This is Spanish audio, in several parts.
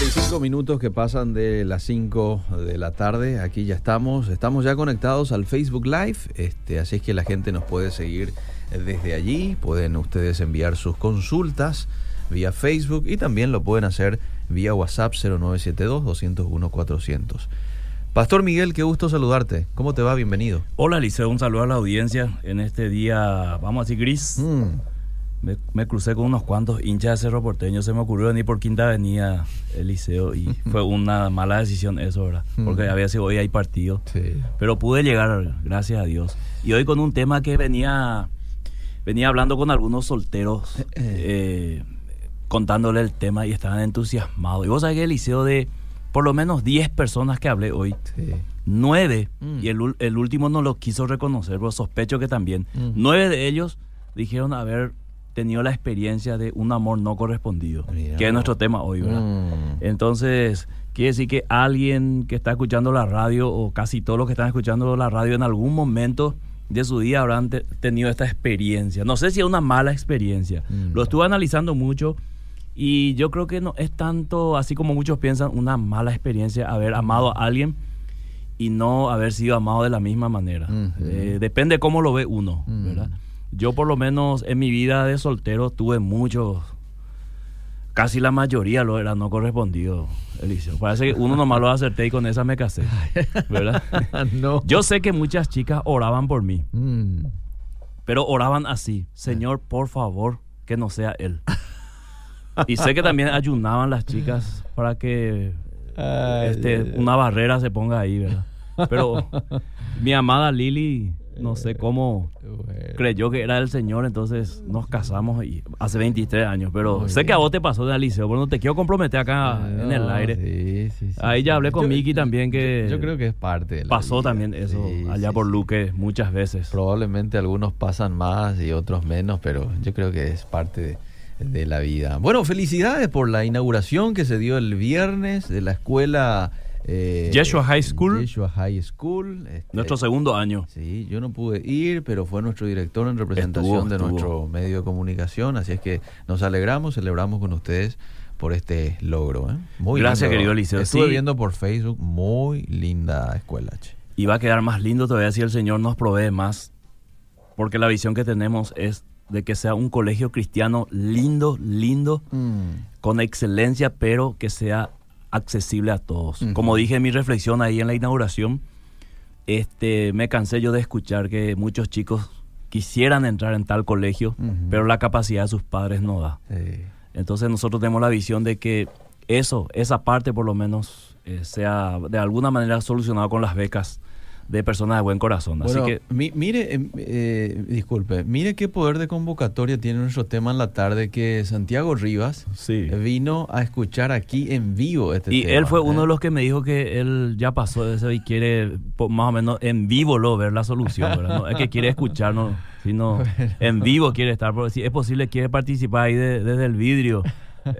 45 minutos que pasan de las 5 de la tarde. Aquí ya estamos. Estamos ya conectados al Facebook Live. Este, así es que la gente nos puede seguir desde allí. Pueden ustedes enviar sus consultas vía Facebook y también lo pueden hacer vía WhatsApp 0972-201-400. Pastor Miguel, qué gusto saludarte. ¿Cómo te va? Bienvenido. Hola, Liceo. Un saludo a la audiencia en este día, vamos a decir, gris. Mm, Me, me crucé con unos cuantos hinchas de Cerro Porteño. Se me ocurrió venir por Quinta Avenida el liceo y fue una mala decisión eso, ¿verdad? Porque Mm. había sido hoy hay partido. sí. Pero pude llegar, gracias a Dios. Y hoy con un tema que venía, venía hablando con algunos solteros, eh, contándole el tema y estaban entusiasmados. Y vos sabés que el liceo de por lo menos 10 personas que hablé hoy, sí. 9, Mm. y el, el último no lo quiso reconocer, pero sospecho que también. Mm. Nueve de ellos dijeron haber tenido la experiencia de un amor no correspondido, Mira que es nuestro tema hoy, ¿verdad? Mm. Entonces, quiere decir que alguien que está escuchando la radio, o casi todos los que están escuchando la radio, en algún momento de su día habrán te- tenido esta experiencia. No sé si es una mala experiencia. Mm. Lo estuve analizando mucho y yo creo que no es tanto, así como muchos piensan, una mala experiencia haber amado a alguien y no haber sido amado de la misma manera. Ujú. Eh, depende cómo lo ve uno, Mm. ¿verdad? Yo por lo menos en mi vida de soltero tuve muchos, casi la mayoría lo era no correspondido, Eliseo. Parece que uno nomás lo acerté y con esa me casé, ¿verdad? no. Yo sé que muchas chicas oraban por mí, Mm. pero oraban así, Señor, por favor, que no sea él. Y sé que también ayunaban las chicas para que este, una barrera se ponga ahí, ¿verdad? Pero mi amada Lili, no sé cómo Bueno. creyó que era el Señor, entonces nos casamos y hace 23 años. Pero Muy sé que a vos te pasó de Alicia, pero no te quiero comprometer acá en el aire. sí, sí, sí, Ahí ya hablé con Miki también que Yo creo que es parte de la pasó vida. también eso allá por. Luque muchas veces. Probablemente algunos pasan más y otros menos, pero yo creo que es parte de, de la vida. Bueno, felicidades por la inauguración que se dio el viernes de la escuela eh, Yeshua High School. Yeshua High School. este, Nuestro segundo año. Sí, yo no pude ir, pero fue nuestro director en representación Estuvo, de estuvo. nuestro medio de comunicación, así es que nos alegramos, celebramos con ustedes por este logro. ¿eh? Muy Gracias, lindo. querido Eliseo. Estuve Sí. viendo por Facebook, muy linda escuela. che. Y va a quedar más lindo todavía si el Señor nos provee más. Porque la visión que tenemos es de que sea un colegio cristiano lindo, lindo, con excelencia, pero que sea accesible a todos. Como dije en mi reflexión ahí en la inauguración, este, me cansé yo de escuchar que muchos chicos quisieran entrar en tal colegio, pero la capacidad de sus padres no da. Sí. Entonces nosotros tenemos la visión de que eso, esa parte por lo menos, eh, sea de alguna manera solucionado con las becas de personas de buen corazón. Bueno, Así que mi- mire, eh, eh, disculpe, mire qué poder de convocatoria tiene nuestro tema en la tarde que Santiago Rivas sí. eh, vino a escuchar aquí en vivo este Y tema. él fue ¿eh? uno de los que me dijo que él ya pasó de eso y quiere más o menos en vivo lo ver la solución, ¿verdad? No es que quiere escucharnos, sino en vivo quiere estar, porque si es posible quiere participar ahí de- desde el vidrio,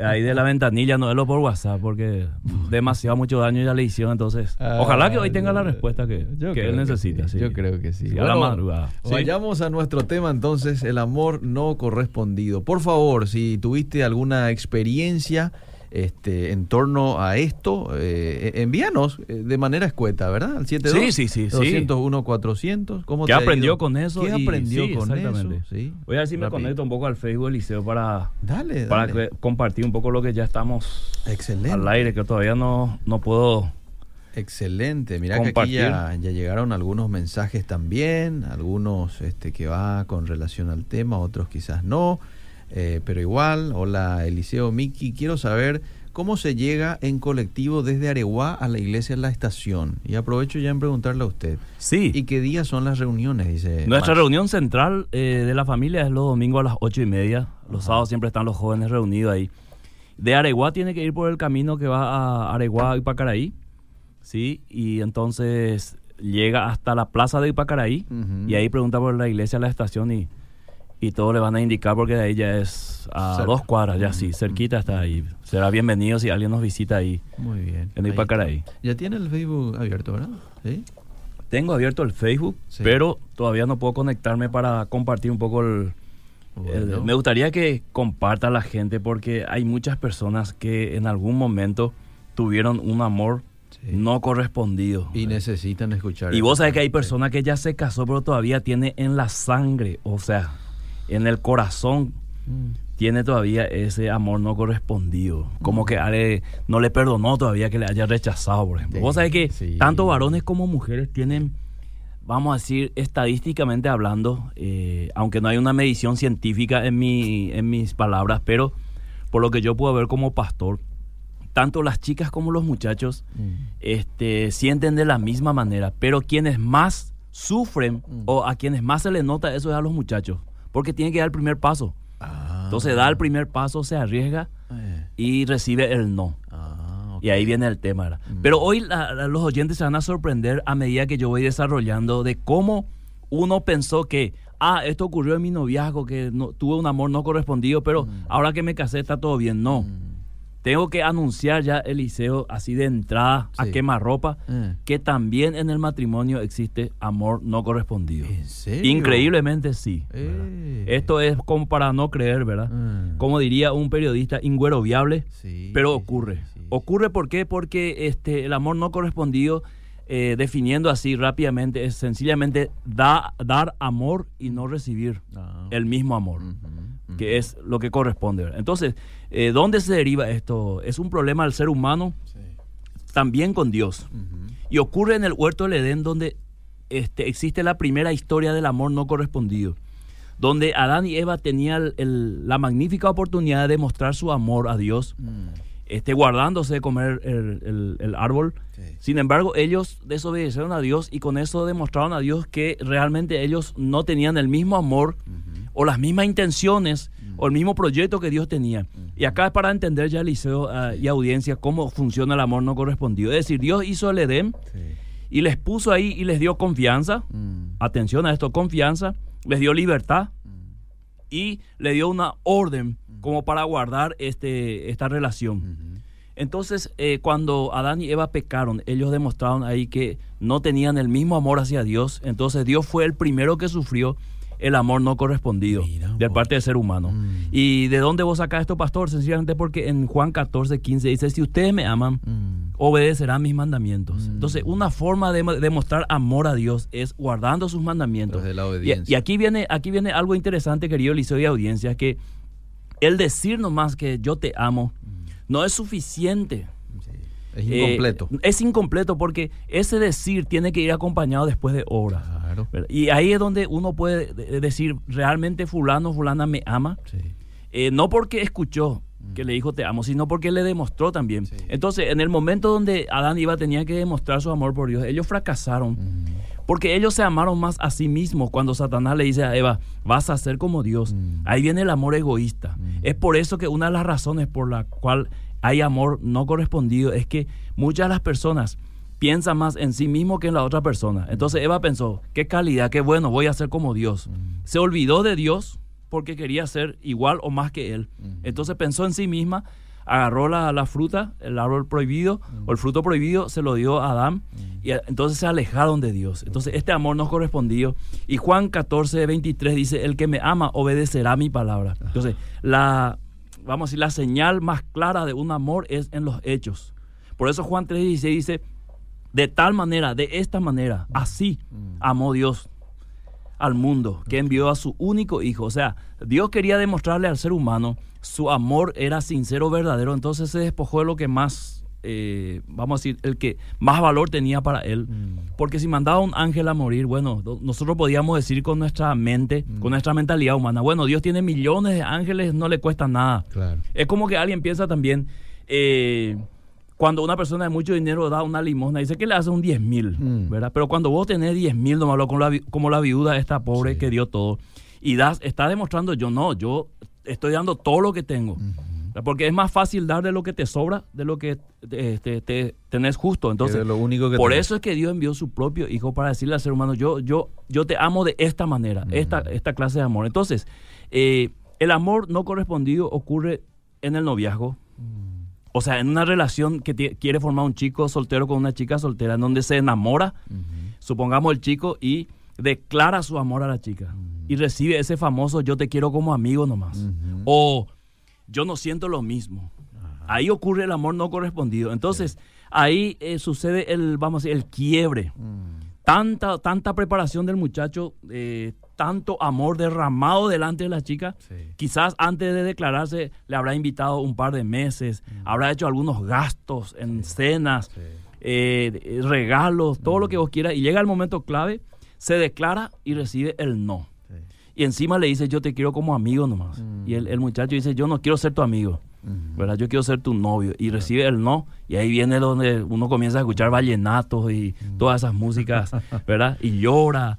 ahí de la ventanilla, no verlo por WhatsApp, porque demasiado mucho daño ya le hicieron, entonces ojalá que hoy tenga la respuesta que, él necesita. sí, sí. Yo creo que sí. Sí, a la Bueno, madrugada. Sí. Vayamos a nuestro tema entonces, el amor no correspondido. Por favor, si tuviste alguna experiencia este, en torno a esto, eh, envíanos eh, de manera escueta, ¿verdad? Al 72 Sí, sí, sí, sí. 201 400. ¿Cómo ¿Qué te aprendió con eso? ¿Qué Y- aprendió sí, con exactamente. eso? Sí. Voy a ver si me conecto un poco al Facebook para, Dale, para dale. que- compartir un poco lo que ya estamos Excelente. al aire, que todavía no, no puedo Excelente. Mira que aquí ya, ya llegaron algunos mensajes también, algunos este, que va con relación al tema, otros quizás no, eh, pero igual. Hola Eliseo Miki, quiero saber cómo se llega en colectivo desde Areguá a la iglesia en la estación. Y aprovecho ya en preguntarle a usted. Sí. ¿Y qué días son las reuniones? Dice Nuestra Max. reunión central eh, de la familia es los domingos a las ocho y media. Los Ajá. sábados siempre están los jóvenes reunidos ahí. De Areguá tiene que ir por el camino que va a Areguá y Pacaraí. Sí, y entonces llega hasta la plaza de Ipacaraí y ahí pregunta por la iglesia la estación y, y todos le van a indicar porque de ahí ya es a Cerca. dos cuadras, ya sí, cerquita está ahí. Será bienvenido si alguien nos visita ahí. Muy bien. En Ipacaraí. Ya tiene el Facebook abierto, ¿verdad? Sí. Tengo abierto el Facebook, Sí. pero todavía no puedo conectarme para compartir un poco el, me gustaría que comparta la gente porque hay muchas personas que en algún momento tuvieron un amor no correspondido. Y necesitan escuchar. Y vos sabés que hay personas que ya se casó, pero todavía tiene en la sangre, o sea, en el corazón, mm. tiene todavía ese amor no correspondido. Como que no le perdonó todavía que le haya rechazado, por ejemplo. vos sabés que tanto varones como mujeres tienen, vamos a decir, estadísticamente hablando, eh, aunque no hay una medición científica en, mi, en mis palabras, pero por lo que yo puedo ver como pastor, tanto las chicas como los muchachos mm. este, sienten de la misma manera, pero quienes más sufren mm. o a quienes más se les nota eso es a los muchachos, porque tienen que dar el primer paso. Ah. Entonces da el primer paso, se arriesga eh. y recibe el no. Ah, y ahí viene el tema. Mm. Pero hoy los oyentes se van a sorprender a medida que yo voy desarrollando de cómo uno pensó que, ah, esto ocurrió en mi noviazgo, que no, tuve un amor no correspondido, pero ahora que me casé está todo bien. No tengo que anunciar ya, Eliseo, así de entrada a quemarropa, ropa, que también en el matrimonio existe amor no correspondido. ¿En serio? Increíblemente sí. Eh. Esto es como para no creer, ¿verdad? Ah. Como diría un periodista, ingüero viable, pero ocurre. ¿Ocurre por qué? Porque este, el amor no correspondido, eh, definiendo así rápidamente, es sencillamente da, dar amor y no recibir ah. el mismo amor que es lo que corresponde. Entonces, eh, ¿dónde se deriva esto? Es un problema del ser humano, también con Dios. Y ocurre en el huerto del Edén, donde este, existe la primera historia del amor no correspondido, donde Adán y Eva tenían la magnífica oportunidad de mostrar su amor a Dios. Mm. Este, guardándose de comer el, árbol. Sin embargo, ellos desobedecieron a Dios y con eso demostraron a Dios que realmente ellos no tenían el mismo amor o las mismas intenciones o el mismo proyecto que Dios tenía. Y acá es para entender ya, Eliseo ah, y audiencia, cómo funciona el amor no correspondido. Es decir, Dios hizo el Edén y les puso ahí y les dio confianza. Mm. Atención a esto, confianza. Les dio libertad mm. y le dio una orden mm. como para guardar este, esta relación. Entonces, eh, cuando Adán y Eva pecaron, ellos demostraron ahí que no tenían el mismo amor hacia Dios. Entonces, Dios fue el primero que sufrió el amor no correspondido de parte del ser humano. Mm. ¿Y de dónde vos sacás esto, pastor? Sencillamente porque en Juan 14, 15 dice, si ustedes me aman, mm. obedecerán mis mandamientos. Mm. Entonces, una forma de demostrar amor a Dios es guardando sus mandamientos. Y, aquí, viene, aquí viene algo interesante, querido Liceo y audiencia, que el decir nomás que yo te amo no es suficiente. Es incompleto. Eh, es incompleto porque ese decir tiene que ir acompañado después de horas. Y ahí es donde uno puede decir, realmente fulano, fulana me ama. Eh, no porque escuchó mm. que le dijo te amo, sino porque le demostró también. Entonces, en el momento donde Adán y Eva tenían que demostrar su amor por Dios, ellos fracasaron. Mm. Porque ellos se amaron más a sí mismos cuando Satanás le dice a Eva, vas a ser como Dios. Mm. Ahí viene el amor egoísta. Es por eso que una de las razones por la cual hay amor no correspondido es que muchas de las personas piensan más en sí mismo que en la otra persona. Entonces Eva pensó, qué calidad, qué bueno, voy a ser como Dios. Se olvidó de Dios porque quería ser igual o más que Él. Entonces pensó en sí misma, agarró la, fruta, el árbol prohibido o el fruto prohibido, se lo dio a Adán y entonces se alejaron de Dios. Entonces este amor no correspondió. Y Juan 14, 23 dice, el que me ama obedecerá mi palabra. Entonces la vamos a decir, la señal más clara de un amor es en los hechos. Por eso Juan 3.16 dice, de tal manera, de esta manera, así mm. amó Dios al mundo, que envió a su único hijo. O sea, Dios quería demostrarle al ser humano su amor era sincero, verdadero, entonces se despojó de lo que más, eh, vamos a decir, el que más valor tenía para él. Mm. Porque si mandaba un ángel a morir, bueno, nosotros podíamos decir con nuestra mente, mm. con nuestra mentalidad humana, bueno, Dios tiene millones de ángeles, no le cuesta nada. Es como que alguien piensa también... Eh, cuando una persona de mucho dinero da una limosna, dice que le hace un 10 mil, mm. ¿verdad? Pero cuando vos tenés 10 mil, no como la, como la viuda esta pobre que dio todo, y das, está demostrando, yo no, yo estoy dando todo lo que tengo. Porque es más fácil dar de lo que te sobra, de lo que te, tenés justo. Entonces, lo único por eso es que Dios envió su propio hijo para decirle al ser humano, yo, yo, yo te amo de esta manera, esta, esta clase de amor. Entonces, eh, el amor no correspondido ocurre en el noviazgo, o sea, en una relación que quiere formar un chico soltero con una chica soltera, en donde se enamora, supongamos el chico, y declara su amor a la chica. Y recibe ese famoso yo te quiero como amigo nomás. O yo no siento lo mismo. Ahí ocurre el amor no correspondido. Entonces, ahí eh, sucede el, vamos a decir, el quiebre. Mm. Tanta, tanta preparación del muchacho, eh, tanto amor derramado delante de la chica. Quizás antes de declararse le habrá invitado un par de meses, mm. habrá hecho algunos gastos en cenas, eh, regalos, todo lo que vos quieras. Y llega el momento clave, se declara y recibe el no. Y encima le dice, yo te quiero como amigo nomás. Mm. Y el, muchacho dice, yo no quiero ser tu amigo. ¿verdad? Yo quiero ser tu novio. Y recibe el no. Y ahí viene donde uno comienza a escuchar vallenatos y mm. todas esas músicas, ¿verdad? Y llora.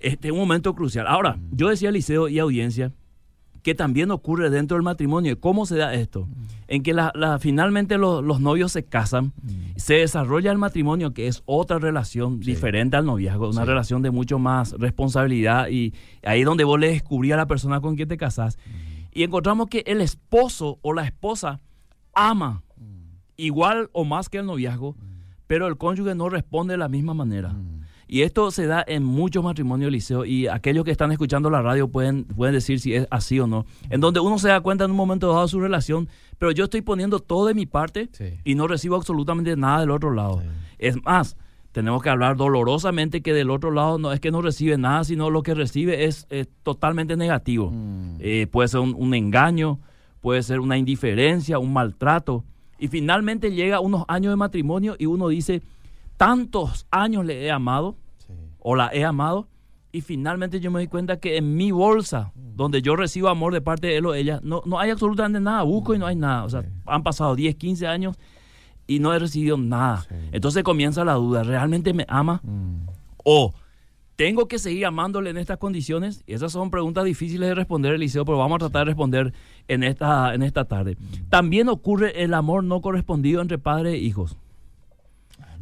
Este es un momento crucial. Ahora, mm. yo decía liceo y audiencia que también ocurre dentro del matrimonio. ¿Cómo se da esto? En que la, finalmente los novios se casan, se desarrolla el matrimonio, que es otra relación diferente al noviazgo, una relación de mucho más responsabilidad y ahí es donde vos le descubrí a la persona con quien te casás. Y encontramos que el esposo o la esposa ama igual o más que el noviazgo, pero el cónyuge no responde de la misma manera. Y esto se da en muchos matrimonios liceo y aquellos que están escuchando la radio pueden, pueden decir si es así o no. En donde uno se da cuenta en un momento dado de su relación, pero yo estoy poniendo todo de mi parte y no recibo absolutamente nada del otro lado. Es más, tenemos que hablar dolorosamente que del otro lado no es que no recibe nada, sino lo que recibe es, totalmente negativo. Mm. Eh, puede ser un, un engaño, puede ser una indiferencia, un maltrato. Y finalmente llega unos años de matrimonio y uno dice, tantos años le he amado o la he amado y finalmente yo me doy cuenta que en mi bolsa, donde yo recibo amor de parte de él o ella, no, no hay absolutamente nada, busco y no hay nada. O sea, han pasado 10, 15 años y no he recibido nada. Entonces comienza la duda, ¿realmente me ama? Mm. O tengo que seguir amándole en estas condiciones? Y esas son preguntas difíciles de responder, Eliseo, pero vamos a tratar de responder en esta, en esta tarde. Mm. También ocurre el amor no correspondido entre padres e hijos.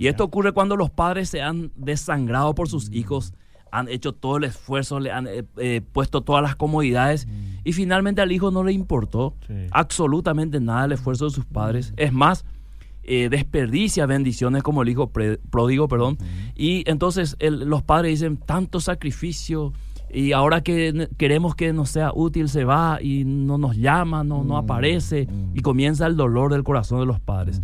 Y esto ocurre cuando los padres se han desangrado por sus hijos, han hecho todo el esfuerzo, le han eh, eh, puesto todas las comodidades y finalmente al hijo no le importó absolutamente nada el esfuerzo de sus padres. Es más, eh, desperdicia bendiciones como el hijo pródigo, perdón. Y entonces los padres dicen, tanto sacrificio y ahora que queremos que nos sea útil se va y no nos llama, no, no aparece y comienza el dolor del corazón de los padres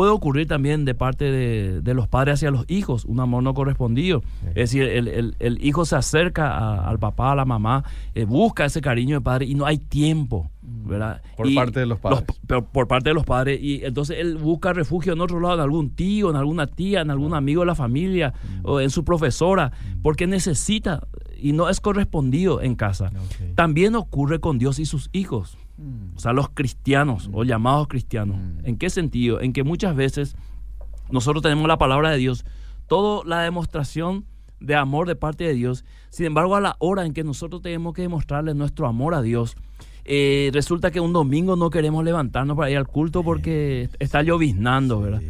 puede ocurrir también de parte de, los padres hacia los hijos, un amor no correspondido. Es decir, el, hijo se acerca al papá, a la mamá, eh, busca ese cariño de padre y no hay tiempo. Mm. ¿verdad? Por parte de los padres. por, parte de los padres. Y entonces él busca refugio en otro lado, en algún tío, en alguna tía, en algún amigo de la familia, mm. o en su profesora, mm. porque necesita y no es correspondido en casa. También ocurre con Dios y sus hijos. Mm. o sea, los cristianos o llamados cristianos. Mm. ¿En qué sentido? En que muchas veces nosotros tenemos la palabra de Dios, toda la demostración de amor de parte de Dios. Sin embargo, a la hora en que nosotros tenemos que demostrarle nuestro amor a Dios, eh, resulta que un domingo no queremos levantarnos para ir al culto porque está lloviznando, ¿verdad?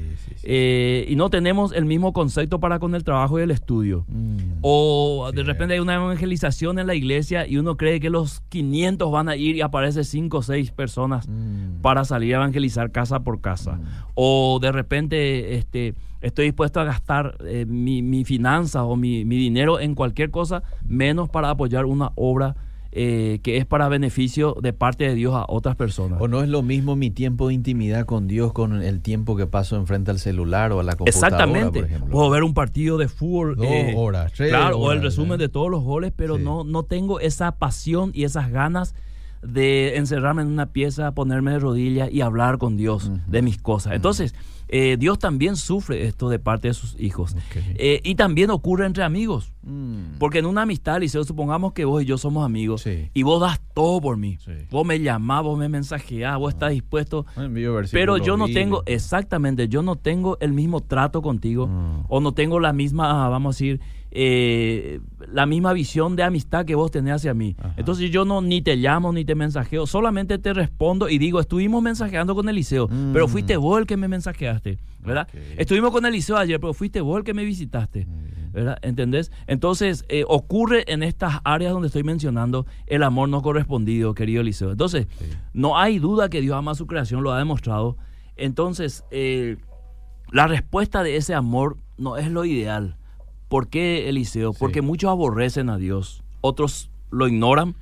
Eh, y no tenemos el mismo concepto para con el trabajo y el estudio. Mm. o de repente hay una evangelización en la iglesia y uno cree que los 500 van a ir y aparece 5 o 6 personas mm. para salir a evangelizar casa por casa. Mm. O de repente este, estoy dispuesto a gastar eh, mi, mi finanza o mi, mi dinero en cualquier cosa menos para apoyar una obra eh, que es para beneficio de parte de Dios a otras personas. O no es lo mismo mi tiempo de intimidad con Dios con el tiempo que paso enfrente al celular o a la computadora. Exactamente. Puedo ver un partido de fútbol. Dos eh, horas, tres Claro, o el resumen de todos los goles, pero no, no tengo esa pasión y esas ganas de encerrarme en una pieza, ponerme de rodillas y hablar con Dios de mis cosas. Entonces, eh, Dios también sufre esto de parte de sus hijos. Eh, y también ocurre entre amigos. Mm. Porque en una amistad, Liceo, supongamos que vos y yo somos amigos y vos das todo por mí. Vos me llamás, vos me mensajeás, vos estás dispuesto. Pero yo no tengo, exactamente, yo no tengo el mismo trato contigo mm. o no tengo la misma, vamos a decir, eh, la misma visión de amistad que vos tenés hacia mí. Entonces yo no ni te llamo ni te mensajeo, solamente te respondo y digo, estuvimos mensajeando con Eliseo, mm. pero fuiste vos el que me mensajeaste, ¿verdad? Estuvimos con Eliseo ayer, pero fuiste vos el que me visitaste, ¿verdad? ¿Entendés? Entonces eh, ocurre en estas áreas donde estoy mencionando el amor no correspondido, querido Eliseo. Entonces, no hay duda que Dios ama a su creación, lo ha demostrado. Entonces, eh, la respuesta de ese amor no es lo ideal ¿Por qué, Eliseo? Porque muchos aborrecen a Dios, otros lo ignoran,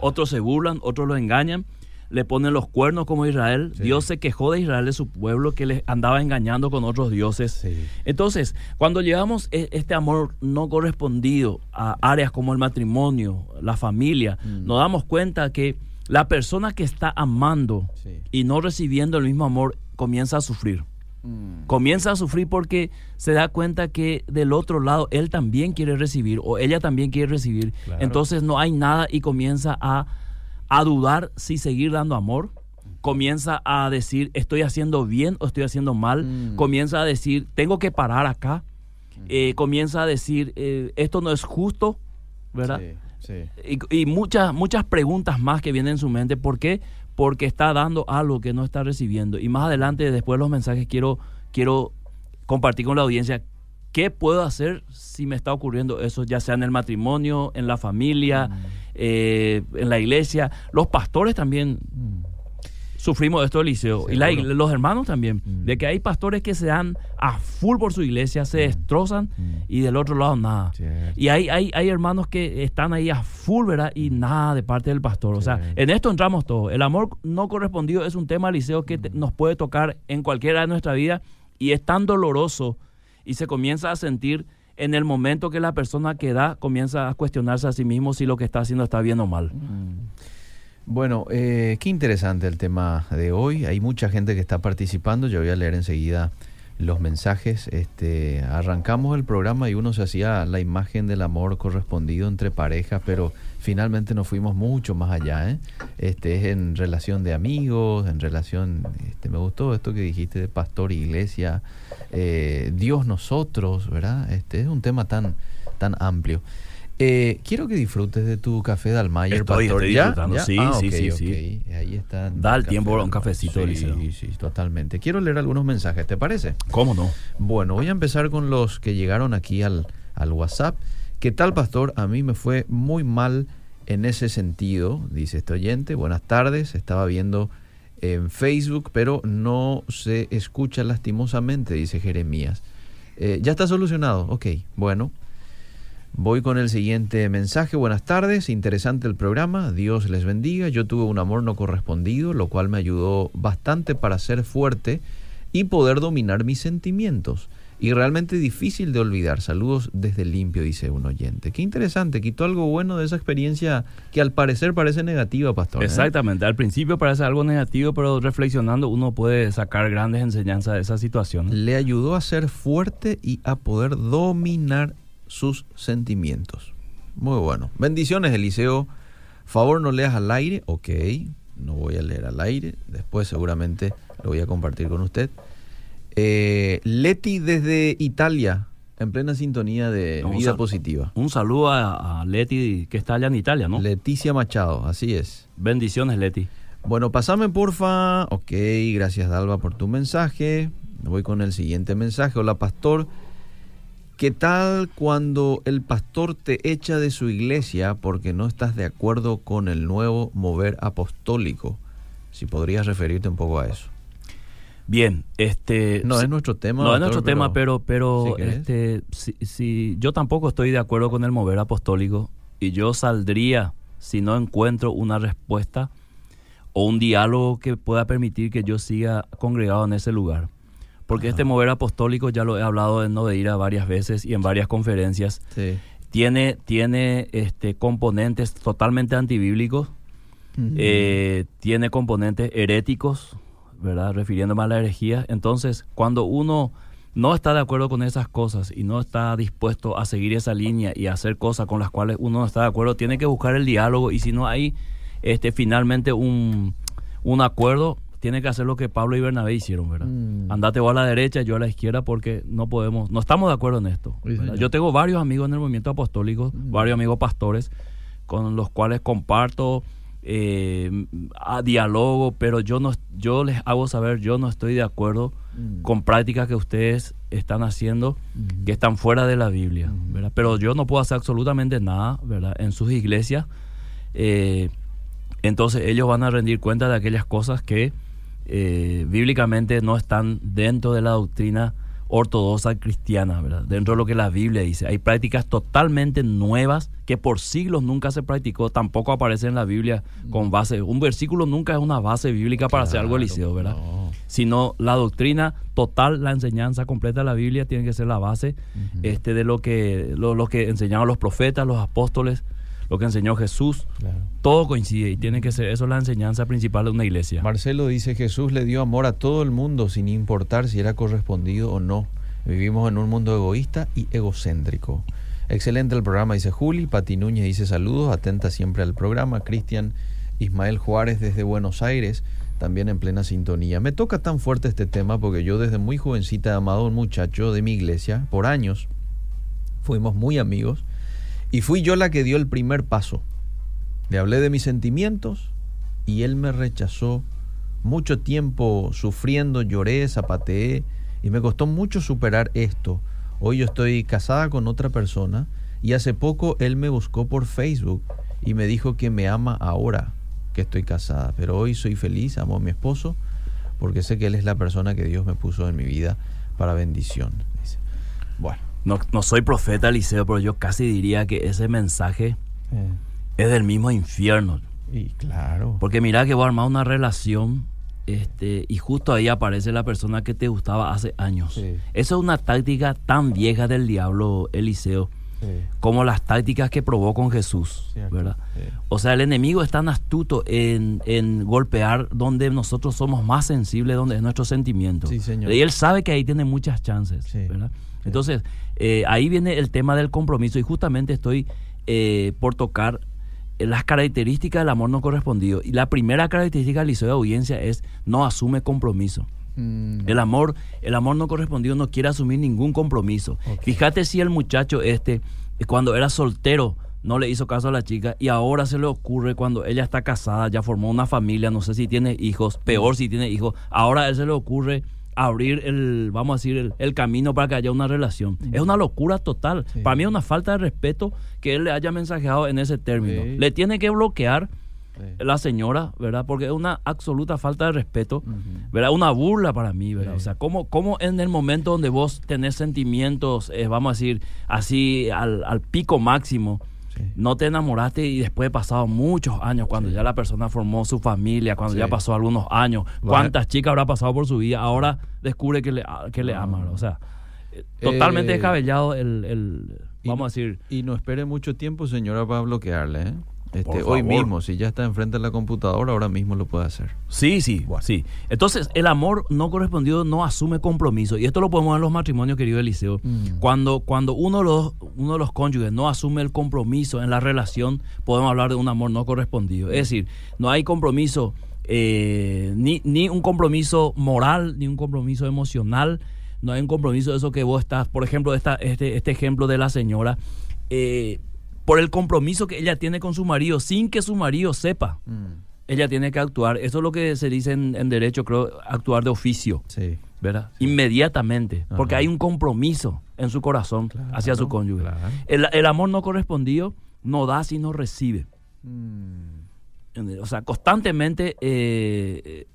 otros se burlan, otros lo engañan. le ponen los cuernos como Israel. Dios se quejó de Israel, de su pueblo, que les andaba engañando con otros dioses. Entonces, cuando llevamos e, este amor no correspondido a áreas como el matrimonio, la familia, mm. nos damos cuenta que la persona que está amando y no recibiendo el mismo amor comienza a sufrir. Mm. Comienza a sufrir porque se da cuenta que del otro lado él también quiere recibir o ella también quiere recibir. Entonces no hay nada y comienza a a dudar si seguir dando amor, comienza a decir estoy haciendo bien o estoy haciendo mal, mm. comienza a decir tengo que parar acá, eh, comienza a decir eh, esto no es justo, ¿verdad? Sí, Y, muchas, muchas preguntas más que vienen en su mente. ¿Por qué? Porque está dando algo que no está recibiendo. Y más adelante, después de los mensajes, quiero, quiero compartir con la audiencia ¿Qué puedo hacer si me está ocurriendo eso, ya sea en el matrimonio, en la familia, mm. eh, en la iglesia? Los pastores también mm. Sufrimos esto, Eliseo, y los hermanos también, mm. de que hay pastores que se dan a full por su iglesia, se destrozan y del otro lado nada. Y hay, hay, hay hermanos que están ahí a full, ¿verdad? Y nada de parte del pastor. O sea, en esto entramos todos. El amor no correspondido es un tema, Eliseo, que nos puede tocar en cualquiera de nuestra vida y es tan doloroso y se comienza a sentir en el momento que la persona que da comienza a cuestionarse a sí mismo si lo que está haciendo está bien o mal. Mm. Bueno, eh, qué interesante el tema de hoy. Hay mucha gente que está participando. Yo voy a leer enseguida los mensajes. Este, arrancamos el programa y uno se hacía la imagen del amor correspondido entre parejas, pero finalmente nos fuimos mucho más allá. ¿eh? Este es en relación de amigos, en relación, este, me gustó esto que dijiste de pastor, iglesia, eh, Dios nosotros, ¿verdad? Este es un tema tan, tan amplio. Eh, quiero que disfrutes de tu café de Almayer, estoy, pastor. Estoy disfrutando, sí, ah, sí, sí, sí. Ahí está. Da el tiempo para un cafecito, Sí, sí, sí, totalmente. Quiero leer algunos mensajes, ¿te parece? ¿Cómo no? Bueno, voy a empezar con los que llegaron aquí al, al WhatsApp. ¿Qué tal, pastor? A mí me fue muy mal en ese sentido, dice este oyente. Buenas tardes, estaba viendo en Facebook, pero no se escucha lastimosamente, dice Jeremías. Eh, ya está solucionado, ok, bueno. Voy con el siguiente mensaje. Buenas tardes, interesante el programa, Dios les bendiga. Yo tuve un amor no correspondido, lo cual me ayudó bastante para ser fuerte y poder dominar mis sentimientos y realmente difícil de olvidar. Saludos desde limpio, dice un oyente. Qué interesante, quitó algo bueno de esa experiencia que al parecer parece negativa, pastor. ¿eh? Exactamente, al principio parece algo negativo, pero reflexionando uno puede sacar grandes enseñanzas de esa situación. Le ayudó a ser fuerte y a poder dominar sus sentimientos. Muy bueno. Bendiciones, Eliseo. Favor no leas al aire. Ok, no voy a leer al aire. Después seguramente lo voy a compartir con usted. Eh, Leti desde Italia, en plena sintonía de vida positiva. Un saludo a, Leti que está allá en Italia, ¿no? Leticia Machado, así es. Bendiciones, Leti. Bueno, pasame porfa. Ok, gracias Dalva por tu mensaje. Voy con el siguiente mensaje. Hola, pastor. ¿Qué tal cuando el pastor te echa de su iglesia porque no estás de acuerdo con el nuevo mover apostólico? Si podrías referirte un poco a eso. Bien, este no es nuestro tema. No es nuestro tema, pero pero este si, yo tampoco estoy de acuerdo con el mover apostólico y yo saldría si no encuentro una respuesta o un diálogo que pueda permitir que yo siga congregado en ese lugar. Porque este mover apostólico ya lo he hablado de no de ir a varias veces y en varias conferencias. Tiene tiene este componentes totalmente antibíblicos. Eh, tiene componentes heréticos ¿verdad? Refiriéndome a la herejía. Entonces, cuando uno no está de acuerdo con esas cosas y no está dispuesto a seguir esa línea y a hacer cosas con las cuales uno no está de acuerdo, tiene que buscar el diálogo y si no hay este, finalmente un, un acuerdo, tiene que hacer lo que Pablo y Bernabé hicieron, ¿verdad? Mm. Andate vos a la derecha, yo a la izquierda, porque no podemos, no estamos de acuerdo en esto. yo tengo varios amigos en el movimiento apostólico, mm. varios amigos pastores, con los cuales comparto eh, a diálogo, pero yo no yo les hago saber, yo no estoy de acuerdo mm. con prácticas que ustedes están haciendo mm. que están fuera de la Biblia, mm. ¿verdad? Pero yo no puedo hacer absolutamente nada, ¿verdad? En sus iglesias. Eh, entonces ellos van a rendir cuenta de aquellas cosas que eh, bíblicamente no están dentro de la doctrina ortodoxa cristiana, ¿verdad? Dentro de lo que la Biblia dice. Hay prácticas totalmente nuevas que por siglos nunca se practicó, tampoco aparece en la Biblia con base. Un versículo nunca es una base bíblica para hacer algo liceo, ¿verdad? Sino la doctrina total, la enseñanza completa de la Biblia tiene que ser la base este, de lo que, lo, que enseñaban los profetas, los apóstoles, lo que enseñó Jesús. Todo coincide y tiene que ser, eso es la enseñanza principal de una iglesia. Marcelo dice, Jesús le dio amor a todo el mundo sin importar si era correspondido o no. Vivimos en un mundo egoísta y egocéntrico. Excelente el programa, dice Juli. Pati Núñez dice saludos, atenta siempre al programa. Cristian Ismael Juárez desde Buenos Aires, también en plena sintonía. Me toca tan fuerte este tema porque yo desde muy jovencita he amado a un muchacho de mi iglesia por años. Fuimos muy amigos y fui yo la que dio el primer paso. Le hablé de mis sentimientos y él me rechazó. Mucho tiempo sufriendo, lloré, zapateé y me costó mucho superar esto. Hoy yo estoy casada con otra persona y hace poco él me buscó por Facebook y me dijo que me ama ahora que estoy casada. Pero hoy soy feliz, amo a mi esposo porque sé que él es la persona que Dios me puso en mi vida para bendición. Bueno. No, no soy profeta, Liceo, pero yo casi diría que ese mensaje eh. es del mismo infierno. Y claro. Porque mira que voy a armar una relación este, y justo ahí aparece la persona que te gustaba hace años. Esa es una táctica tan vieja del diablo, Eliseo, como las tácticas que probó con Jesús, ¿verdad? O sea, el enemigo es tan astuto en, en, golpear donde nosotros somos más sensibles, donde es nuestro sentimiento. Y él sabe que ahí tiene muchas chances, ¿verdad? Entonces, eh, ahí viene el tema del compromiso y justamente estoy eh, por tocar las características del amor no correspondido. Y la primera característica del liceo de audiencia es no asume compromiso. Mm. El amor, el amor no correspondido no quiere asumir ningún compromiso. Fíjate si el muchacho este, cuando era soltero, no le hizo caso a la chica y ahora se le ocurre cuando ella está casada, ya formó una familia, no sé si tiene hijos, peor si tiene hijos, ahora a él se le ocurre abrir el, vamos a decir, el, camino para que haya una relación. Es una locura total. Para mí es una falta de respeto que él le haya mensajeado en ese término. Le tiene que bloquear la señora, ¿verdad? Porque es una absoluta falta de respeto, ¿verdad? Una burla para mí, ¿verdad? O sea, ¿cómo, ¿cómo, en el momento donde vos tenés sentimientos, eh, vamos a decir, así al, al pico máximo, no te enamoraste y después de pasado muchos años, cuando ya la persona formó su familia, cuando ya pasó algunos años, ¿cuántas chicas habrá pasado por su vida? Ahora descubre que le, que le ama. O sea, eh, totalmente descabellado el, el vamos a decir. Y no espere mucho tiempo, señora, para bloquearle, ¿eh? Este, hoy mismo, si ya está enfrente de la computadora, ahora mismo lo puede hacer. Sí, sí, sí. Entonces, el amor no correspondido no asume compromiso. Y esto lo podemos ver en los matrimonios, querido Eliseo. Mm. Cuando, cuando uno, de los, uno de los cónyuges no asume el compromiso en la relación, podemos hablar de un amor no correspondido. Es decir, no hay compromiso, eh, ni, ni un compromiso moral, ni un compromiso emocional. No hay un compromiso de eso que vos estás, por ejemplo, esta, este, este ejemplo de la señora. Eh, por el compromiso que ella tiene con su marido, sin que su marido sepa. Mm. Ella tiene que actuar. Eso es lo que se dice en, derecho, creo, actuar de oficio. Sí. ¿Verdad? Inmediatamente. Porque hay un compromiso en su corazón hacia su cónyuge. El, amor no correspondido no da sino recibe. Mm. O sea, constantemente eh,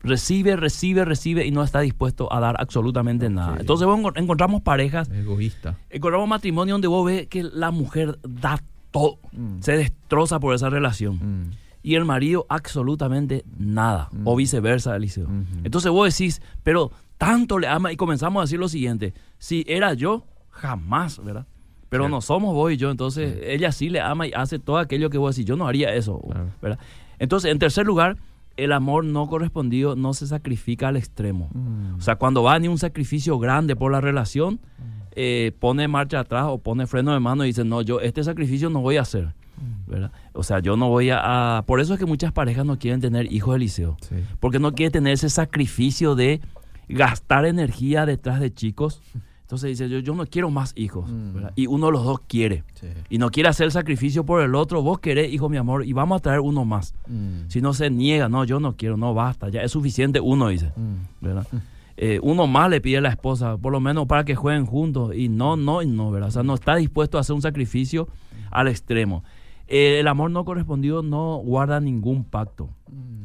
recibe, recibe, recibe y no está dispuesto a dar absolutamente nada. Entonces encontramos parejas. Egoísta. Encontramos matrimonio donde vos ves que la mujer da todo, mm. se destroza por esa relación. Mm. Y el marido absolutamente nada, o mm. viceversa, Eliseo. Entonces vos decís, pero tanto le ama, y comenzamos a decir lo siguiente, si era yo, jamás, ¿verdad? Pero no somos vos y yo, entonces ella sí le ama y hace todo aquello que vos decís, yo no haría eso, ¿verdad? Entonces, en tercer lugar, el amor no correspondido no se sacrifica al extremo. Mm. O sea, cuando va ni un sacrificio grande por la relación, mm. eh, pone marcha atrás o pone freno de mano y dice, no, yo este sacrificio no voy a hacer. Mm. ¿verdad? O sea, yo no voy a, Por eso es que muchas parejas no quieren tener hijos de liceo. Porque no quieren tener ese sacrificio de gastar energía detrás de chicos entonces dice, yo, yo no quiero más hijos. Mm. Y uno de los dos quiere. Y no quiere hacer sacrificio por el otro. Vos querés, hijo mi amor, y vamos a traer uno más. Mm. Si no se niega, no, yo no quiero, no, basta. Ya es suficiente uno, dice. Mm. Eh, uno más le pide a la esposa, por lo menos para que jueguen juntos. Y no, no, y no, ¿verdad? O sea, no está dispuesto a hacer un sacrificio al extremo. Eh, el amor no correspondido no guarda ningún pacto.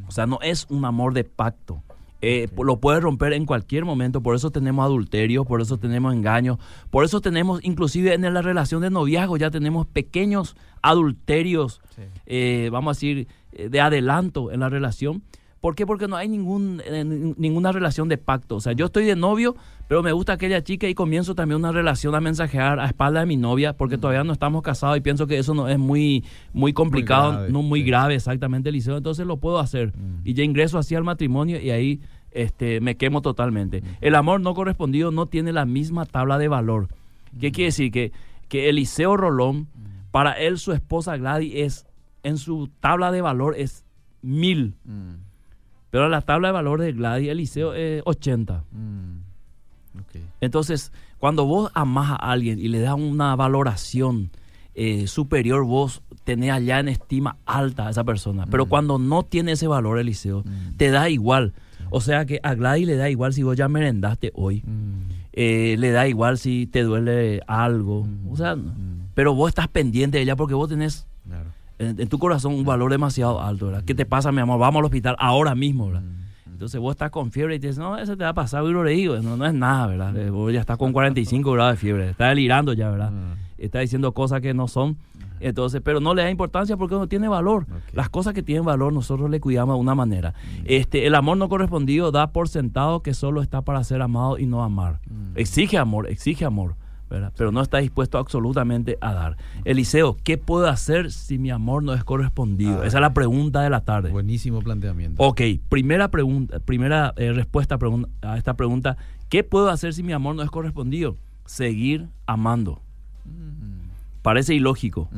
O sea, no es un amor de pacto Eh, Lo puede romper en cualquier momento, por eso tenemos adulterios, por eso tenemos engaños, por eso tenemos, inclusive en la relación de noviazgo, ya tenemos pequeños adulterios, eh, vamos a decir, eh, de adelanto en la relación. ¿Por qué? Porque no hay ningún, eh, ninguna relación de pacto. O sea, yo estoy de novio, pero me gusta aquella chica y comienzo también una relación a mensajear a espalda de mi novia, porque todavía no estamos casados y pienso que eso no es muy, muy complicado, muy grave, no muy grave exactamente, Eliseo. Entonces lo puedo hacer. Y ya ingreso así al matrimonio y ahí este, me quemo totalmente. El amor no correspondido no tiene la misma tabla de valor. ¿Qué quiere decir? Que, que Eliseo Rolón, para él su esposa Gladys es, en su tabla de valor es mil. Pero la tabla de valor de Gladys Eliseo es 80. Mm, okay. Entonces, cuando vos amás a alguien y le das una valoración eh, superior, vos tenés allá en estima alta a esa persona. Pero mm. cuando no tiene ese valor, Eliseo, mm. te da igual. O sea que a Gladys le da igual si vos ya merendaste hoy. Eh, le da igual si te duele algo. O sea, pero vos estás pendiente de ella porque vos tenés en, tu corazón un valor demasiado alto, ¿verdad? ¿Qué te pasa, mi amor? Vamos al hospital ahora mismo, ¿verdad? Mm, Entonces vos estás con fiebre y te dices, no, eso te va a pasar, y lo le digo, no, no es nada, ¿verdad? Eh, vos ya estás con 45 grados de fiebre, estás delirando ya, ¿verdad? Está diciendo cosas que no son. Entonces, pero no le da importancia porque no tiene valor. Las cosas que tienen valor nosotros le cuidamos de una manera. Este, el amor no correspondido da por sentado que solo está para ser amado y no amar. Exige amor, exige amor pero no está dispuesto absolutamente a dar. Eliseo, ¿qué puedo hacer si mi amor no es correspondido? Ah. Esa es la pregunta de la tarde. Buenísimo planteamiento. Ok, primera pregunta, primera eh, respuesta a esta pregunta, ¿qué puedo hacer si mi amor no es correspondido? Seguir amando. Mm. Parece ilógico.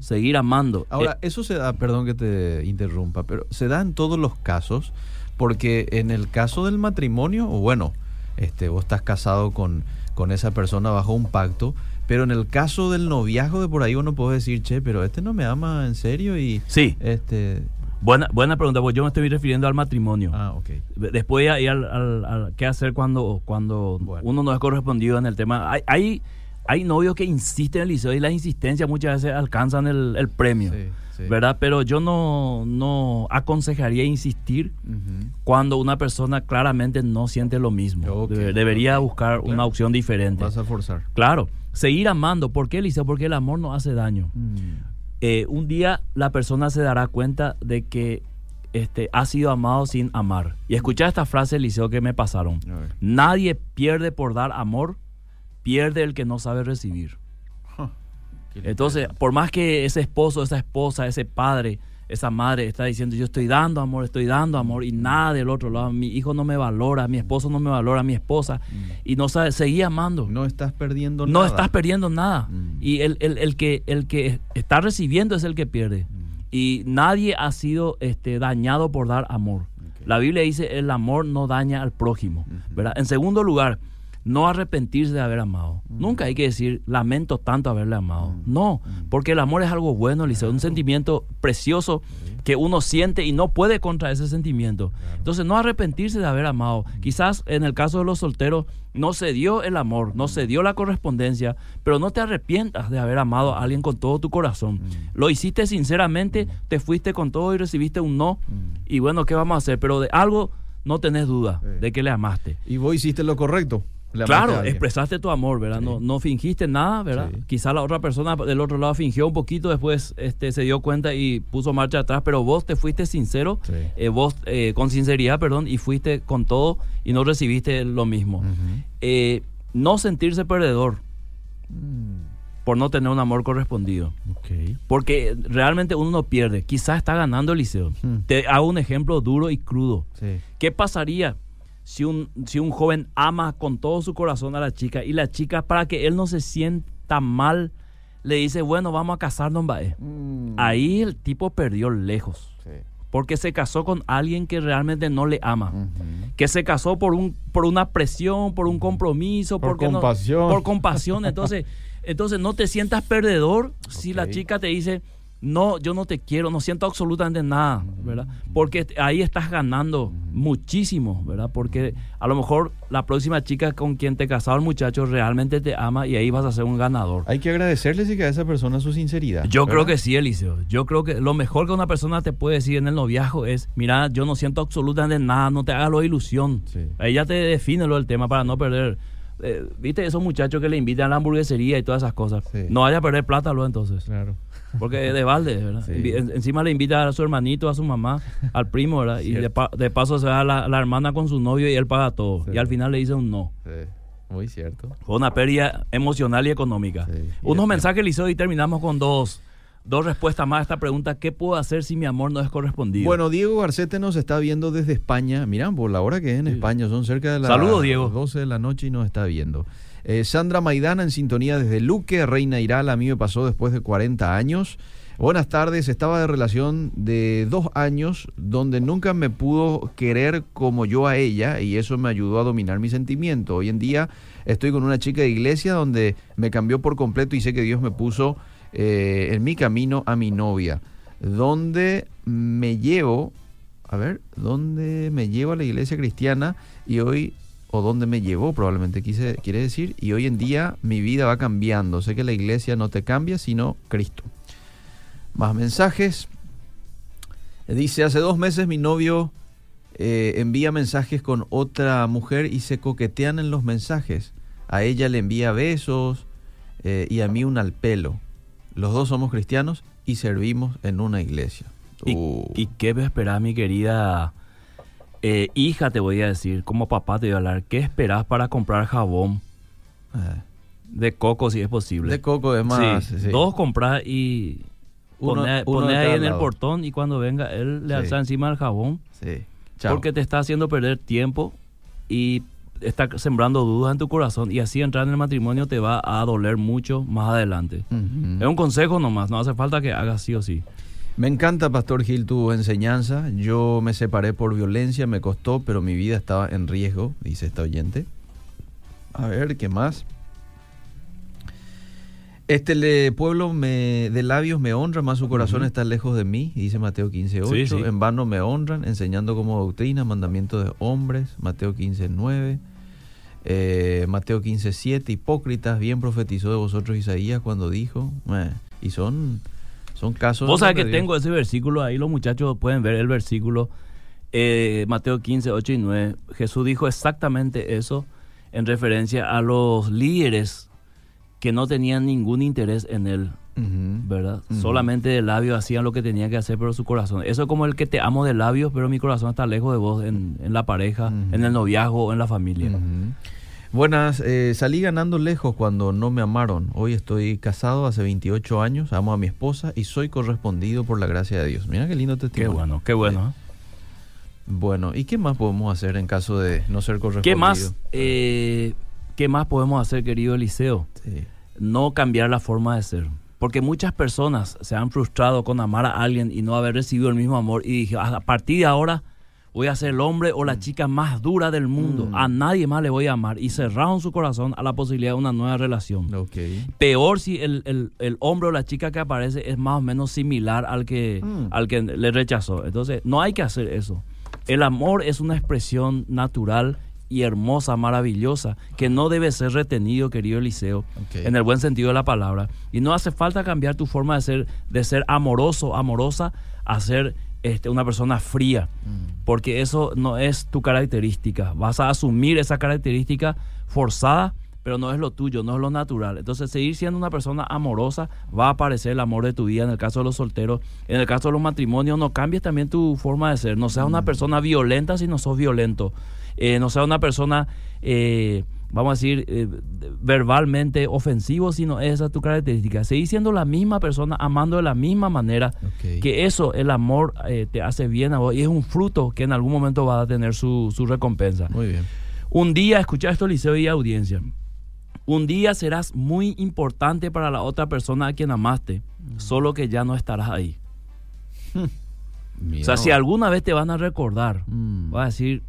Seguir amando. Ahora, eh, eso se da, perdón que te interrumpa, pero se da en todos los casos, porque en el caso del matrimonio, bueno, este, vos estás casado con con esa persona bajo un pacto. Pero en el caso del noviazgo de por ahí uno puede decir, che, pero este no me ama en serio y... Sí. Este... Buena, buena pregunta, pues yo me estoy refiriendo al matrimonio. Ah, ok. Después ir al, al, qué hacer cuando, cuando uno no es correspondido en el tema. Hay, hay, hay novios que insisten en el liceo y las insistencias muchas veces alcanzan el, el premio. Sí. ¿Verdad? Pero yo no, no aconsejaría insistir cuando una persona claramente no siente lo mismo. debería buscar una opción diferente. Vas a forzar. Claro. Seguir amando. ¿Por qué, Eliseo? Porque el amor no hace daño. Mm. Eh, un día la persona se dará cuenta de que este, ha sido amado sin amar. Y escucha esta frase, Eliseo, que me pasaron. Nadie pierde por dar amor, pierde el que no sabe recibir. Entonces, por más que ese esposo, esa esposa, ese padre, esa madre está diciendo, yo estoy dando amor, estoy dando amor y nada del otro lado, mi hijo no me valora, mi esposo no me valora, mi esposa, mm. y no sabe, seguí amando. No estás perdiendo nada. No estás perdiendo nada. Mm. Y el, el, que, el que está recibiendo es el que pierde. Mm. Y nadie ha sido este, dañado por dar amor. La Biblia dice, el amor no daña al prójimo. ¿verdad? En segundo lugar, no arrepentirse de haber amado. Mm. Nunca hay que decir, lamento tanto haberle amado. Mm. No, mm. porque el amor es algo bueno, Liceo, un sentimiento precioso que uno siente y no puede contra ese sentimiento. Entonces, no arrepentirse de haber amado. Quizás en el caso de los solteros no se dio el amor, no se dio la correspondencia, pero no te arrepientas de haber amado a alguien con todo tu corazón. Lo hiciste sinceramente, te fuiste con todo y recibiste un no. Y bueno, ¿qué vamos a hacer? Pero de algo no tenés duda de que le amaste. Y vos hiciste lo correcto. Claro, expresaste tu amor, ¿verdad? No, no fingiste nada, ¿verdad? Quizá la otra persona del otro lado fingió un poquito, después este, se dio cuenta y puso marcha atrás, pero vos te fuiste sincero, eh, vos eh, con sinceridad, perdón, y fuiste con todo y no recibiste lo mismo. Eh, no sentirse perdedor mm. por no tener un amor correspondido. Porque realmente uno no pierde, quizás está ganando el liceo. Te hago un ejemplo duro y crudo. ¿Qué pasaría? Si un, si un joven ama con todo su corazón a la chica y la chica para que él no se sienta mal le dice, bueno, vamos a casarnos, mm. Ahí el tipo perdió lejos. Porque se casó con alguien que realmente no le ama. Que se casó por, un, por una presión, por un compromiso. Por compasión. por compasión. Entonces, entonces no te sientas perdedor si la chica te dice, no, yo no te quiero, no siento absolutamente nada, ¿verdad? Porque ahí estás ganando muchísimo, ¿verdad? Porque a lo mejor la próxima chica con quien te casado el muchacho realmente te ama y ahí vas a ser un ganador. Hay que agradecerle sí que a esa persona su sinceridad. Yo ¿verdad? creo que sí, Eliseo. Yo creo que lo mejor que una persona te puede decir en el noviazgo es, mira, yo no siento absolutamente nada, no te hagas lo de ilusión. Sí. Ya te define lo del tema para no perder. Eh, ¿Viste esos muchachos que le invitan a la hamburguesería y todas esas cosas? Sí. No vaya a perder plata luego entonces. Claro. Porque es de balde, ¿verdad? Sí. Envi- en- encima le invita a su hermanito, a su mamá, al primo, ¿verdad? Y de, Cierto. pa- de paso se va la, la hermana con su novio y él paga todo. Sí. Y al final le dice un no. Sí, muy cierto. Fue una pérdida emocional y económica. Unos mensajes, Liceo, y terminamos con dos, dos respuestas más a esta pregunta. ¿Qué puedo hacer si mi amor no es correspondido? Bueno, Diego Garcete nos está viendo desde España. Mirá, por la hora que es en Sí. España, son cerca de las Saludos, Diego. 12 de la noche y nos está viendo. Eh, Sandra Maidana en sintonía desde Luque, Reina Iral, a mí me pasó después de 40 años. Buenas tardes, estaba de relación de dos años donde nunca me pudo querer como yo a ella y eso me ayudó a dominar mi sentimiento. Hoy en día estoy con una chica de iglesia donde me cambió por completo y sé que Dios me puso eh, en mi camino a mi novia, donde me llevo, a ver, donde me llevo a la iglesia cristiana y hoy, o donde me llevó probablemente quise, quiere decir, y hoy en día mi vida va cambiando. Sé que la iglesia no te cambia, sino Cristo. Más mensajes. Dice, hace dos meses mi novio eh, envía mensajes con otra mujer y se coquetean en los mensajes. A ella le envía besos eh, y a mí un al pelo. Los dos somos cristianos y servimos en una iglesia. ¿Y, Uh, y qué esperás, mi querida eh, hija, te voy a decir? Como papá te voy a hablar. ¿Qué esperás para comprar jabón eh, de coco si es posible? de coco es más. Sí, sí. Dos comprar y Uno- poner, uno de poner ahí en el portón y cuando venga él le Sí. alza encima el jabón. Sí. Chao. Porque te está haciendo perder tiempo y está sembrando dudas en tu corazón y así entrar en el matrimonio te va a doler mucho más adelante. Es un consejo nomás, no hace falta que hagas sí o sí. Me encanta, Pastor Gil, tu enseñanza. Yo me separé por violencia, me costó, pero mi vida estaba en riesgo, dice esta oyente. A ver, ¿qué más? Este le- pueblo me, de labios me honra, más su corazón Ujú. está lejos de mí, dice Mateo 15.8. Sí, sí. En vano me honran, enseñando como doctrina, mandamientos de hombres, Mateo 15.9. Eh, Mateo 15.7, hipócritas, bien profetizó de vosotros Isaías cuando dijo, eh, y son, son casos... Vos sabés que Dios- tengo ese versículo ahí, los muchachos pueden ver el versículo eh, Mateo 15, 8 y 9. Jesús dijo exactamente eso en referencia a los líderes que no tenían ningún interés en él. ¿verdad? Solamente de labios hacían lo que tenían que hacer, pero su corazón. Eso es como el que te amo de labios, pero mi corazón está lejos de vos en, en la pareja, en el noviazgo o en la familia. Buenas, eh, salí ganando lejos cuando no me amaron. Hoy estoy casado hace 28 años, amo a mi esposa y soy correspondido por la gracia de Dios. Mira qué lindo Qué testimonio. bueno, qué bueno. ¿eh? Bueno, ¿y qué más podemos hacer en caso de no ser correspondido? ¿Qué más, eh, ¿Qué más podemos hacer, querido Eliseo? Sí. no cambiar la forma de ser. Porque muchas personas se han frustrado con amar a alguien y no haber recibido el mismo amor. Y dije, a partir de ahora voy a ser el hombre o la chica más dura del mundo. Mm. A nadie más le voy a amar. Y cerraron su corazón a la posibilidad de una nueva relación. Peor si el, el- el hombre o la chica que aparece es más o menos similar al que, Mm. al que le rechazó. Entonces, no hay que hacer eso. El amor es una expresión natural y hermosa, maravillosa, que no debe ser retenido, querido Eliseo, en el buen sentido de la palabra. Y no hace falta cambiar tu forma de ser, de ser amoroso, amorosa, a ser este, una persona fría, Mm. porque eso no es tu característica. Vas a asumir esa característica forzada, pero no es lo tuyo, no es lo natural. Entonces, seguir siendo una persona amorosa va a aparecer el amor de tu vida en el caso de los solteros. En el caso de los matrimonios, no cambies también tu forma de ser. No seas una persona violenta si no sos violento. Eh, no seas una persona, eh, vamos a decir, eh, verbalmente ofensivo si no es esa tu característica. Seguir siendo la misma persona, amando de la misma manera. Que eso, el amor, te hace bien a vos y es un fruto que en algún momento va a tener su, su recompensa. Muy bien. Un día, escucha esto, Liceo y audiencia. Un día serás muy importante para la otra persona a quien amaste, solo que ya no estarás ahí. O sea, si alguna vez te van a recordar, Mm. vas a decir,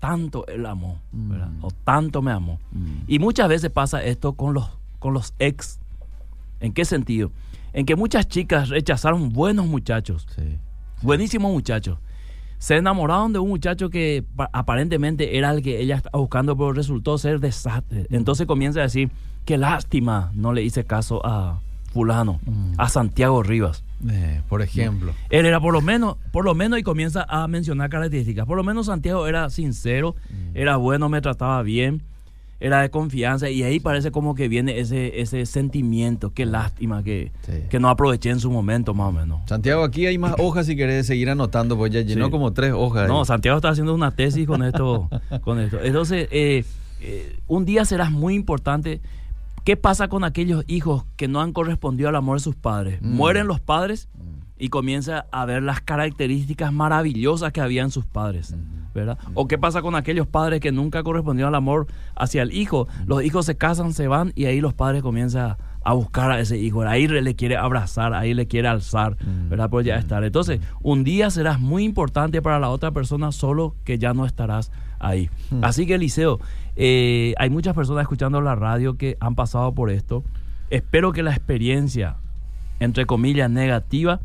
tanto él amó, ¿verdad? Mm. o tanto me amó. Mm. Y muchas veces pasa esto con los, con los ex. ¿En qué sentido? en que muchas chicas rechazaron buenos muchachos, Sí. buenísimos muchachos. Se enamoraron de un muchacho que pa- aparentemente era el que ella estaba buscando, pero resultó ser desastre. Entonces comienza a decir, qué lástima, no le hice caso a fulano, a Santiago Rivas. Eh, por ejemplo. Él era por lo menos, por lo menos, y comienza a mencionar características. Por lo menos Santiago era sincero, era bueno, me trataba bien, era de confianza, y ahí parece como que viene ese, ese sentimiento, qué lástima que, Sí. que no aproveché en su momento, más o menos. Santiago, aquí hay más hojas si querés seguir anotando, pues ya llenó Sí. como tres hojas. No, ahí. Santiago está haciendo una tesis con esto. con esto. Entonces, eh, eh, un día serás muy importante. ¿Qué pasa con aquellos hijos que no han correspondido al amor de sus padres? Mm. Mueren los padres y comienza a ver las características maravillosas que había en sus padres. ¿verdad? ¿O qué pasa con aquellos padres que nunca correspondieron al amor hacia el hijo? Los hijos se casan, se van y ahí los padres comienzan a buscar a ese hijo. Ahí le quiere abrazar, ahí le quiere alzar, ¿verdad? Por ya estar. Entonces, un día serás muy importante para la otra persona, solo que ya no estarás ahí. Así que, Eliseo, eh, hay muchas personas escuchando la radio que han pasado por esto. Espero que la experiencia, entre comillas, negativa,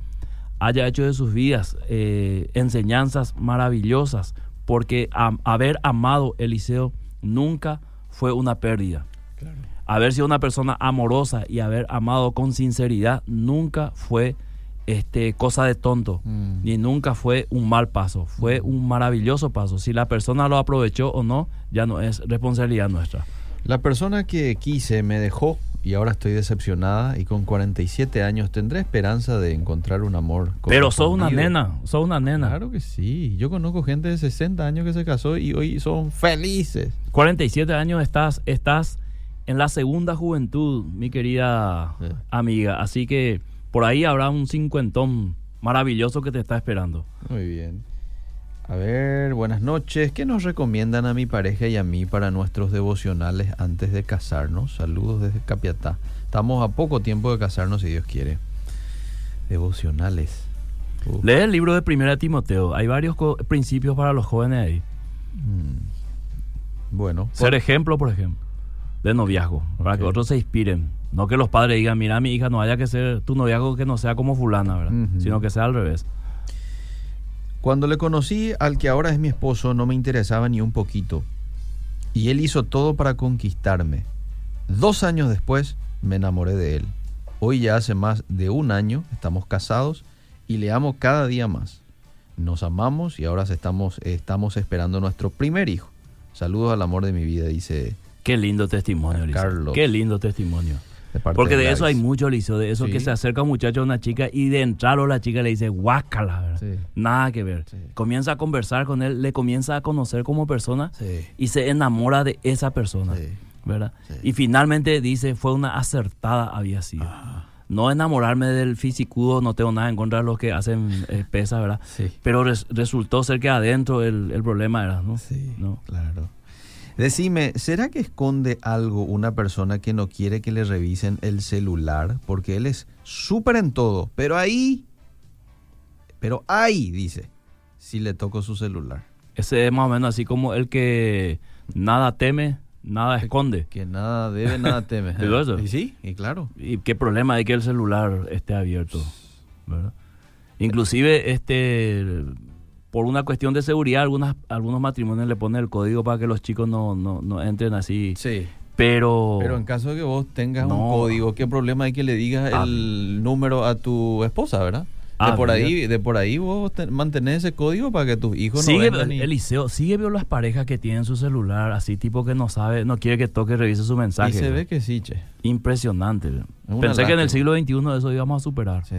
haya hecho de sus vidas eh, enseñanzas maravillosas, porque haber amado Eliseo nunca fue una pérdida. Haber sido una persona amorosa y haber amado con sinceridad nunca fue este, cosa de tonto, Mm. ni nunca fue un mal paso, fue un maravilloso paso. Si la persona lo aprovechó o no, ya no es responsabilidad nuestra. La persona que quise me dejó y ahora estoy decepcionada y con 47 años tendré esperanza de encontrar un amor. Pero sos una nena, sos una nena. Claro que sí. Yo conozco gente de 60 años que se casó y hoy son felices. 47 años estás, estás en la segunda juventud, mi querida Sí. amiga. Así que por ahí habrá un cincuentón maravilloso que te está esperando. Muy bien. A ver, buenas noches. ¿Qué nos recomiendan a mi pareja y a mí para nuestros devocionales antes de casarnos? Saludos desde Capiatá. Estamos a poco tiempo de casarnos, si Dios quiere. Devocionales. Uf. Lee el libro de Primera Timoteo. Hay varios principios para los jóvenes ahí. Mm. Bueno, Ser ejemplo, por ejemplo, de noviazgo, para que otros se inspiren. No que los padres digan, mira, mi hija, no haya que ser tu noviazgo que no sea como fulana, ¿verdad? Sino que sea al revés. Cuando le conocí al que ahora es mi esposo no me interesaba ni un poquito. Y él hizo todo para conquistarme. Dos años después me enamoré de él. Hoy ya hace más de un año estamos casados y le amo cada día más. Nos amamos y ahora estamos, estamos esperando nuestro primer hijo. Saludos al amor de mi vida, dice Qué lindo testimonio. Carlos. Qué lindo testimonio. de Porque de eso hay mucho, Liceo, de eso Sí. que se acerca un muchacho a una chica y de entrarlo la chica le dice, guácala, ¿verdad? Sí. Nada que ver. Sí. Comienza a conversar con él, le comienza a conocer como persona y se enamora de esa persona. ¿verdad? Y finalmente dice, fue una acertada había sido. No enamorarme del fisicudo, no tengo nada en contra de los que hacen eh, pesas, ¿verdad? Sí. Pero res- resultó ser que adentro el, el problema era, ¿no? Sí, ¿No? claro. Decime, ¿será que esconde algo una persona que no quiere que le revisen el celular? Porque él es súper en todo, pero ahí, pero ahí, dice, si le toco su celular. Ese es más o menos así como el que nada teme, nada esconde. Que nada debe, nada teme. ¿Digo eso? Y sí, y claro. ¿Y qué problema hay que el celular esté abierto? ¿verdad? Inclusive, este, por una cuestión de seguridad, algunas, algunos matrimonios le ponen el código para que los chicos no, no, no entren así. Sí. Pero, Pero en caso de que vos tengas un código, ¿qué problema hay que le digas Ah. el número a tu esposa, verdad? De Ah, por mira. ahí, de por ahí vos te- mantenés ese código para que tus hijos sigue, no vengan y- Eliseo, sigue veo las parejas que tienen su celular así tipo que no sabe, no quiere que toque, revise su mensaje. Y se ve que sí, che. Impresionante. Pensé que en el siglo XXI eso íbamos a superar. Sí.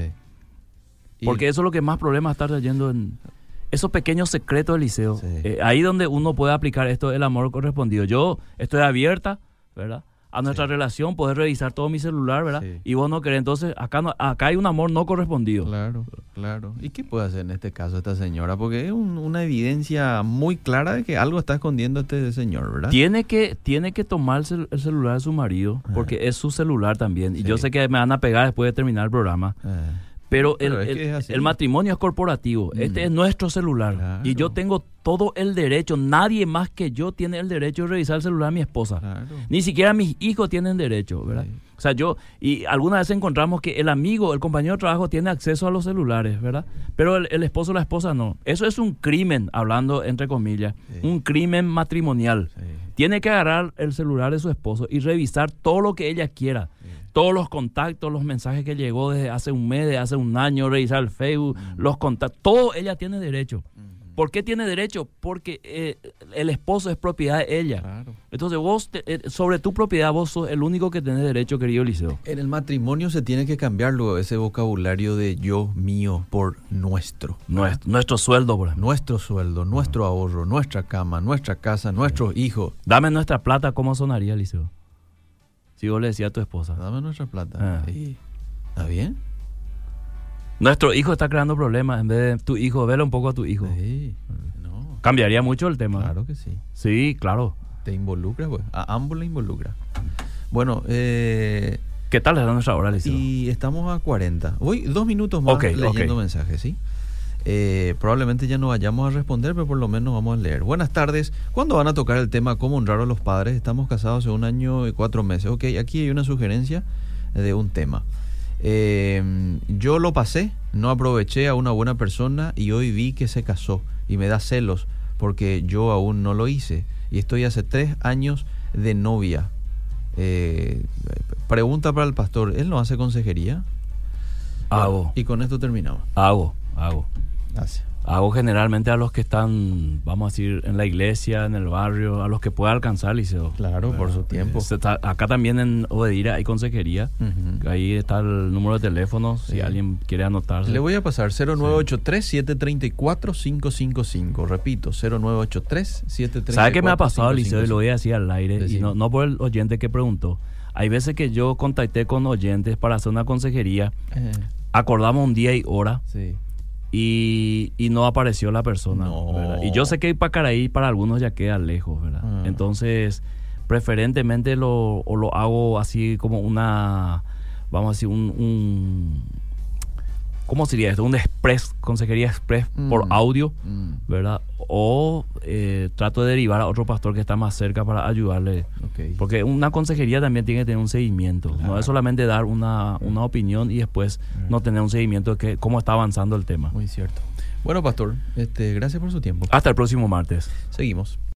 Y- Porque eso es lo que más problemas está trayendo en esos pequeños secretos del liceo. Sí. Eh, ahí donde uno puede aplicar esto, el amor correspondido. Yo estoy abierta, ¿verdad? A nuestra relación, poder revisar todo mi celular, ¿verdad? Sí. Y vos no querés. Entonces, acá, no- acá hay un amor no correspondido. Claro, claro. ¿Y qué puede hacer en este caso esta señora? Porque es un- una evidencia muy clara de que algo está escondiendo este señor, ¿verdad? Tiene que, tiene que tomar el, cel- el celular de su marido, porque es su celular también. Y yo sé que me van a pegar después de terminar el programa. Eh, Pero, Pero el, matrimonio es corporativo. Este Mm. es nuestro celular. Claro. Y yo tengo todo el derecho. Nadie más que yo tiene el derecho de revisar el celular de mi esposa. claro. Ni siquiera mis hijos tienen derecho, ¿verdad? Sí. O sea, yo, y algunas veces encontramos que el amigo, el compañero de trabajo tiene acceso a los celulares, ¿verdad? Pero el, el esposo o la esposa no. Eso es un crimen, hablando entre comillas, Sí. un crimen matrimonial. Sí. Tiene que agarrar el celular de su esposo y revisar todo lo que ella quiera. Todos los contactos, los mensajes que llegó desde hace un mes, de hace un año, revisar el Facebook, los contactos, todo ella tiene derecho. ¿Por qué tiene derecho? Porque eh, el esposo es propiedad de ella. Claro. Entonces vos, te- eh, sobre tu propiedad, vos sos el único que tenés derecho, querido Liceo. En el matrimonio se tiene que cambiar luego ese vocabulario de yo, mío, por nuestro. Nuestro, nuestro sueldo, por ejemplo. Nuestro sueldo, nuestro ahorro, nuestra cama, nuestra casa, nuestros hijos. Dame nuestra plata, ¿cómo sonaría, Liceo? Si vos le decías a tu esposa. Dame nuestra plata. Ah. Sí. ¿Está bien? Nuestro hijo está creando problemas. En vez de tu hijo, vele un poco a tu hijo. Sí. No. Cambiaría mucho el tema. Claro que sí. Sí, claro. Te involucra, pues. A ambos le involucra. Bueno, eh, ¿Qué tal era nuestra hora, Liceo? y estamos a 40. Voy dos minutos más Ok, leyendo mensajes, ¿sí? Eh, probablemente ya no vayamos a responder, pero por lo menos vamos a leer. Buenas tardes. ¿Cuándo van a tocar el tema cómo honrar a los padres? Estamos casados hace un año y cuatro meses. Ok, aquí hay una sugerencia de un tema. Eh, yo lo pasé, no aproveché a una buena persona y hoy vi que se casó y me da celos porque yo aún no lo hice y estoy hace tres años de novia. Eh, pregunta para el pastor, ¿él no hace consejería? Hago, Y con esto terminamos. hago, hago. Hago generalmente a los que están, vamos a decir, en la iglesia, en el barrio, a los que pueda alcanzar, Liceo. Claro, por su tiempo. Se está- acá también en Obedira hay consejería. Ahí está el número de teléfono, si alguien quiere anotarse. Le voy a pasar 0983-734-555. Repito, 0983-734-555. ¿Sabe qué me ha pasado, Liceo? Y lo voy a decir al aire, y no, no por el oyente que preguntó. Hay veces que yo contacté con oyentes para hacer una consejería, Eh, acordamos un día y hora, sí. Y, y no apareció la persona. Y yo sé que Pacaraí para algunos ya queda lejos, ¿verdad? Ah. Entonces, preferentemente lo, o lo hago así como una, vamos a decir, un, un ¿cómo sería esto? Un express, consejería express por Mm. audio, Mm, ¿verdad? O eh, trato de derivar a otro pastor que está más cerca para ayudarle. Porque una consejería también tiene que tener un seguimiento. No es solamente dar una, una opinión y después no tener un seguimiento de que, cómo está avanzando el tema. Muy cierto. Bueno, pastor, este, gracias por su tiempo. Hasta el próximo martes. Seguimos.